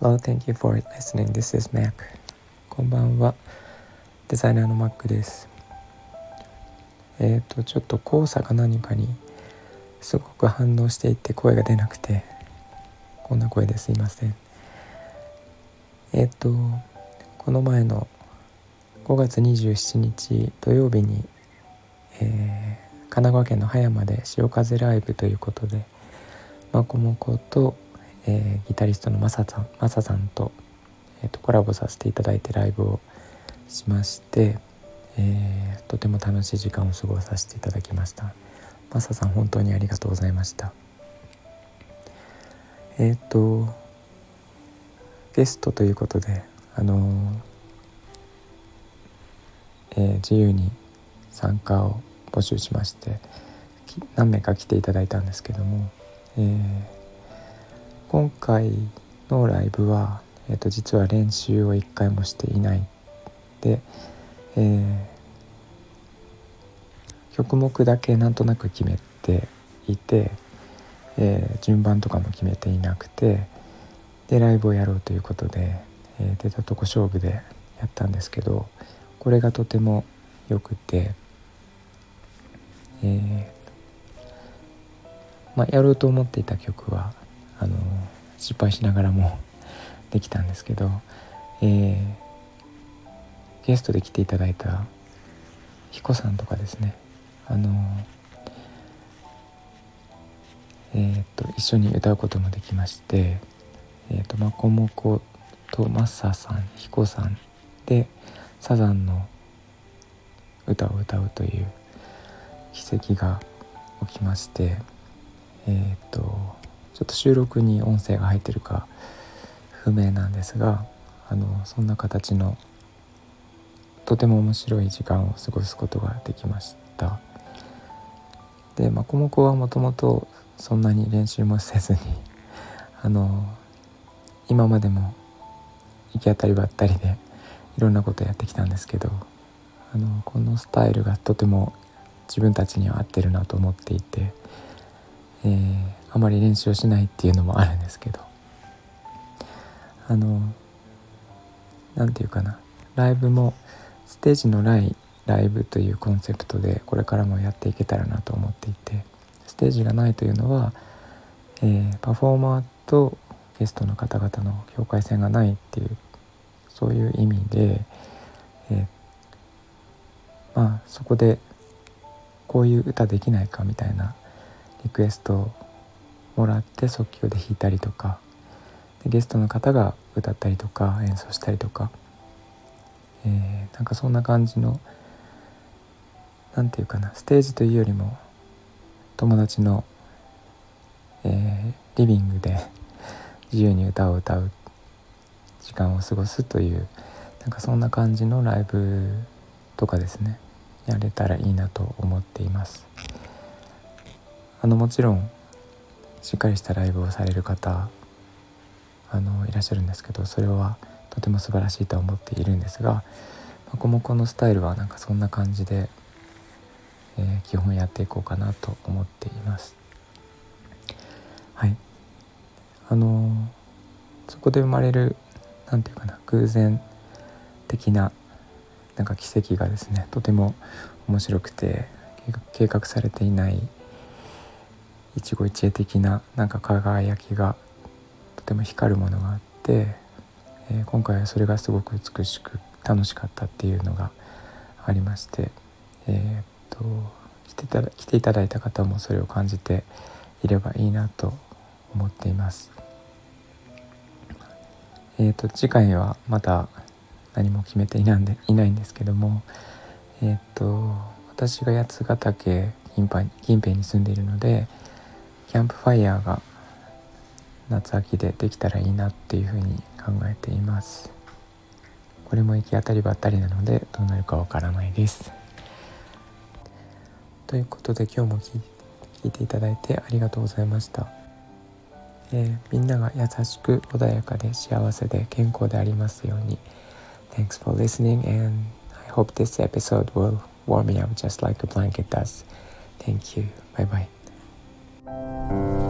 Hello, thank you for listening. This is Mac. こんばんは。デザイナーの Mac です。えっ、ー、と、ちょっと黄砂か何かにすごく反応していて声が出なくて、こんな声ですいません。えっ、ー、と、この前の5月27日土曜日に、えー、神奈川県の葉山で潮風ライブということで、まこもこと、えー、ギタリストのマサさんマサさんと,、えーと、コラボさせていただいてライブをしまして、えー、とても楽しい時間を過ごさせていただきました。マサさん本当にありがとうございました。えっ、ー、とゲストということであのえー、自由に参加を募集しまして何名か来ていただいたんですけども、えー今回のライブは、えー、と実は練習を一回もしていない。で、えー、曲目だけなんとなく決めていて、えー、順番とかも決めていなくてでライブをやろうということで、えー、出たとこ勝負でやったんですけどこれがとてもよくて、えーまあ、やろうと思っていた曲はあの失敗しながらも できたんですけど、えー、ゲストで来ていただいた彦さんとかですね。あのえー、っと一緒に歌うこともできましてえー、っとまこもことマッサさん彦さんでサザンの歌を歌うという奇跡が起きましてえっ、とちょっと収録に音声が入ってるか不明なんですがあのそんな形のとても面白い時間を過ごすことができました。でまこもこはもともとそんなに練習もせずに あの今までも行き当たりばったりでいろんなことやってきたんですけどあのこのスタイルがとても自分たちには合ってるなと思っていて、えーあまり練習をしないっていうのもあるんですけど。あの何て言うかな。ライブもステージのないライブというコンセプトでこれからもやっていけたらなと思っていて。ステージがないというのは、えー、パフォーマーとゲストの方々の境界線がないっていうそういう意味で、えー、まあそこでこういう歌できないかみたいなリクエストもらって即興で弾いたりとかでゲストの方が歌ったりとか演奏したりとか、えー、なんかそんな感じの何て言うかなステージというよりも友達の、えー、リビングで自由に歌を歌う時間を過ごすというなんかそんな感じのライブとかですねやれたらいいなと思っています。あのもちろんしっかりしたライブをされる方あのいらっしゃるんですけどそれはとても素晴らしいと思っているんですがまこもこのスタイルはなんかそんな感じで、えー、基本やっていこうかなと思っています。はいあのそこで生まれる何て言うかな偶然的ななんか奇跡がですねとても面白くて計画されていない一期一会的ななんか輝きがとても光るものがあって、えー、今回はそれがすごく美しく楽しかったっていうのがありまして、えー、っと来てた来ていただいた方もそれを感じていればいいなと思っています。えーと、次回はまだ何も決めていないんでいないんですけども、えーと私が八ヶ岳近辺に住んでいるので、キャンプファイヤーが夏秋でできたらいいなっていうふうに考えていますこれも行き当たりばったりなのでどうなるかわからないですということで今日も聞いていただいてありがとうございました、えー、みんなが優しく穏やかで幸せで健康でありますように Thanks for listening and I hope this episode will warm me up just like a blanket does. Thank you. Bye bye. Thank you.